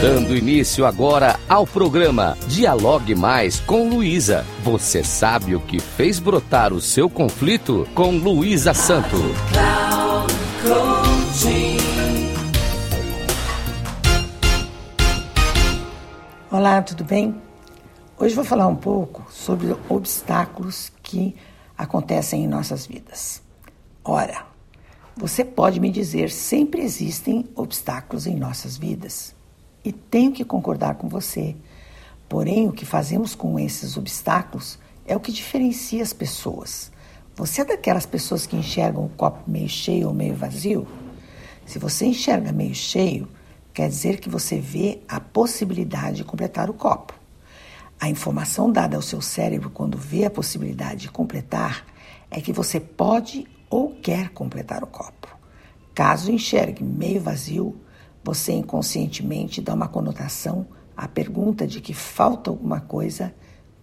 Dando início agora ao programa Dialogue Mais com Luísa. Você sabe o que fez brotar o seu conflito com Luísa Santo. Olá, tudo bem? Hoje vou falar um pouco sobre obstáculos que acontecem em nossas vidas. Ora, você pode me dizer, sempre existem obstáculos em nossas vidas e tenho que concordar com você. Porém, o que fazemos com esses obstáculos é o que diferencia as pessoas. Você é daquelas pessoas que enxergam o copo meio cheio ou meio vazio? Se você enxerga meio cheio, quer dizer que você vê a possibilidade de completar o copo. A informação dada ao seu cérebro quando vê a possibilidade de completar é que você pode ou quer completar o copo. Caso enxergue meio vazio, você inconscientemente dá uma conotação à pergunta de que falta alguma coisa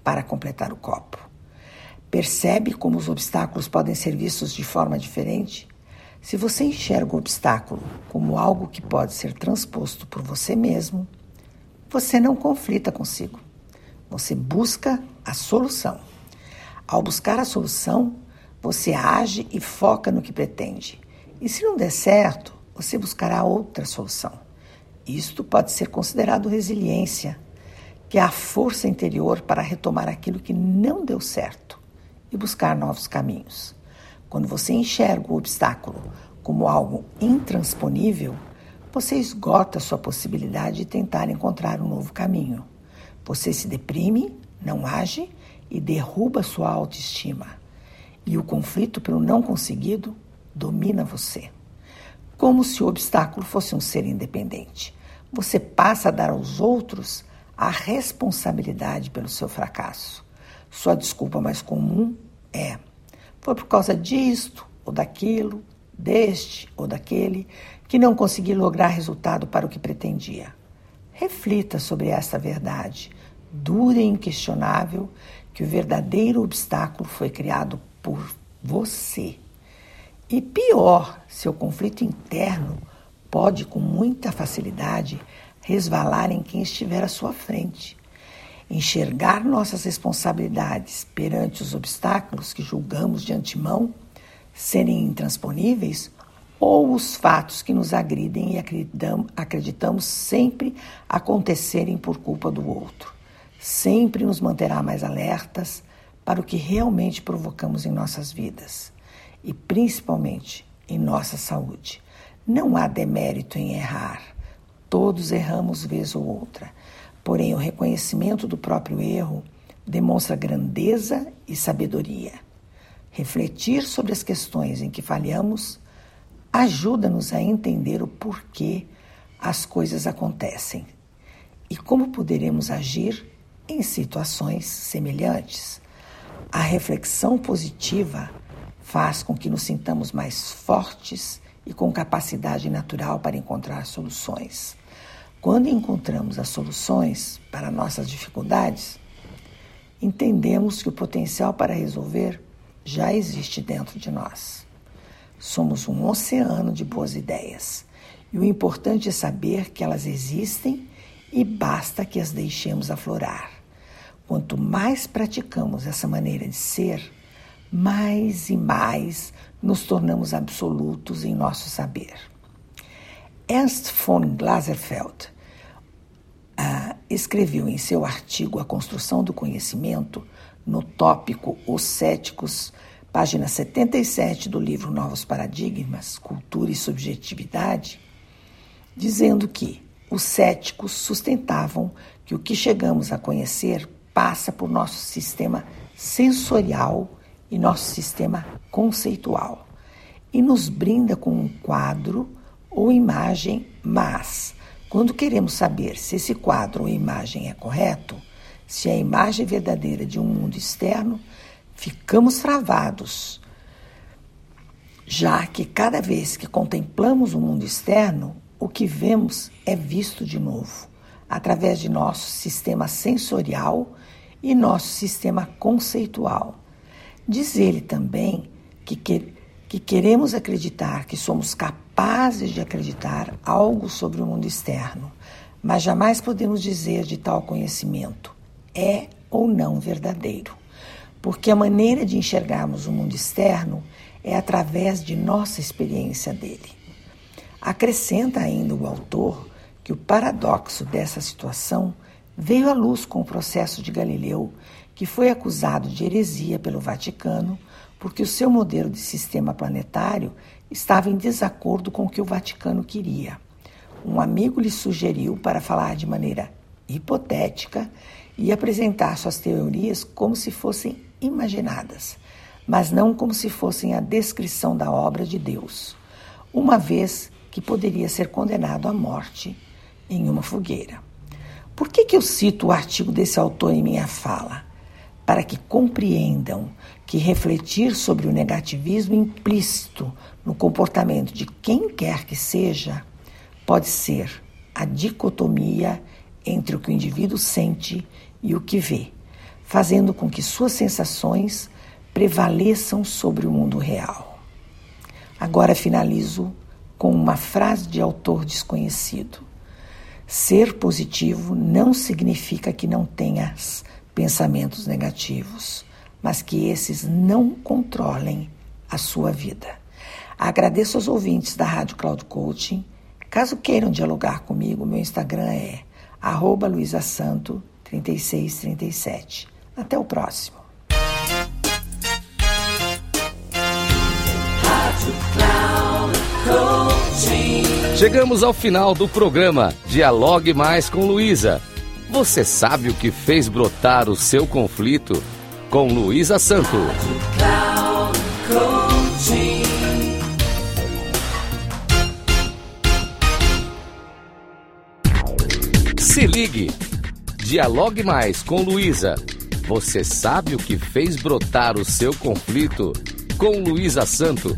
para completar o copo. Percebe como os obstáculos podem ser vistos de forma diferente? Se você enxerga o obstáculo como algo que pode ser transposto por você mesmo, você não conflita consigo. Você busca a solução. Ao buscar a solução, você age e foca no que pretende. E se não der certo, você buscará outra solução. Isto pode ser considerado resiliência, que é a força interior para retomar aquilo que não deu certo e buscar novos caminhos. Quando você enxerga o obstáculo como algo intransponível, você esgota sua possibilidade de tentar encontrar um novo caminho. Você se deprime, não age e derruba sua autoestima. E o conflito pelo não conseguido domina você como se o obstáculo fosse um ser independente. Você passa a dar aos outros a responsabilidade pelo seu fracasso. Sua desculpa mais comum é: foi por causa disto ou daquilo, deste ou daquele, que não consegui lograr resultado para o que pretendia. Reflita sobre esta verdade, dura e inquestionável, que o verdadeiro obstáculo foi criado por você e pior, seu conflito interno pode com muita facilidade resvalar em quem estiver à sua frente. Enxergar nossas responsabilidades perante os obstáculos que julgamos de antemão serem intransponíveis ou os fatos que nos agridem e acreditamos sempre acontecerem por culpa do outro. Sempre nos manterá mais alertas para o que realmente provocamos em nossas vidas e principalmente em nossa saúde. Não há demérito em errar. Todos erramos vez ou outra. Porém, o reconhecimento do próprio erro demonstra grandeza e sabedoria. Refletir sobre as questões em que falhamos ajuda-nos a entender o porquê as coisas acontecem e como poderemos agir em situações semelhantes. A reflexão positiva faz com que nos sintamos mais fortes e com capacidade natural para encontrar soluções. Quando encontramos as soluções para nossas dificuldades, entendemos que o potencial para resolver já existe dentro de nós. Somos um oceano de boas ideias e o importante é saber que elas existem e basta que as deixemos aflorar. Quanto mais praticamos essa maneira de ser, mais e mais nos tornamos absolutos em nosso saber. Ernst von Glaserfeld uh, escreveu em seu artigo A Construção do Conhecimento, no tópico Os Céticos, página 77 do livro Novos Paradigmas, Cultura e Subjetividade, dizendo que os céticos sustentavam que o que chegamos a conhecer passa por nosso sistema sensorial e nosso sistema conceitual e nos brinda com um quadro ou imagem, mas quando queremos saber se esse quadro ou imagem é correto, se é a imagem verdadeira de um mundo externo, ficamos travados, já que cada vez que contemplamos o mundo externo, o que vemos é visto de novo, através de nosso sistema sensorial e nosso sistema conceitual. Diz ele também que, que, que queremos acreditar que somos capazes de acreditar algo sobre o mundo externo, mas jamais podemos dizer de tal conhecimento é ou não verdadeiro, porque a maneira de enxergarmos o mundo externo é através de nossa experiência dele. Acrescenta ainda o autor que o paradoxo dessa situação veio à luz com o processo de Galileu, que foi acusado de heresia pelo Vaticano porque o seu modelo de sistema planetário estava em desacordo com o que o Vaticano queria. Um amigo lhe sugeriu para falar de maneira hipotética e apresentar suas teorias como se fossem imaginadas, mas não como se fossem a descrição da obra de Deus, uma vez que poderia ser condenado à morte em uma fogueira. Por que, que eu cito o artigo desse autor em minha fala? Para que compreendam que refletir sobre o negativismo implícito no comportamento de quem quer que seja pode ser a dicotomia entre o que o indivíduo sente e o que vê, fazendo com que suas sensações prevaleçam sobre o mundo real. Agora finalizo com uma frase de autor desconhecido. Ser positivo não significa que não tenhas pensamentos negativos, mas que esses não controlem a sua vida. Agradeço aos ouvintes da Rádio Cloud Coaching. Caso queiram dialogar comigo, meu Instagram é luisasanto3637. Até o próximo. Chegamos ao final do programa Dialogue Mais com Luísa. Você sabe o que fez brotar o seu conflito? Com Luísa Santo. Se ligue. Dialogue mais com Luísa. Você sabe o que fez brotar o seu conflito? Com Luísa Santo,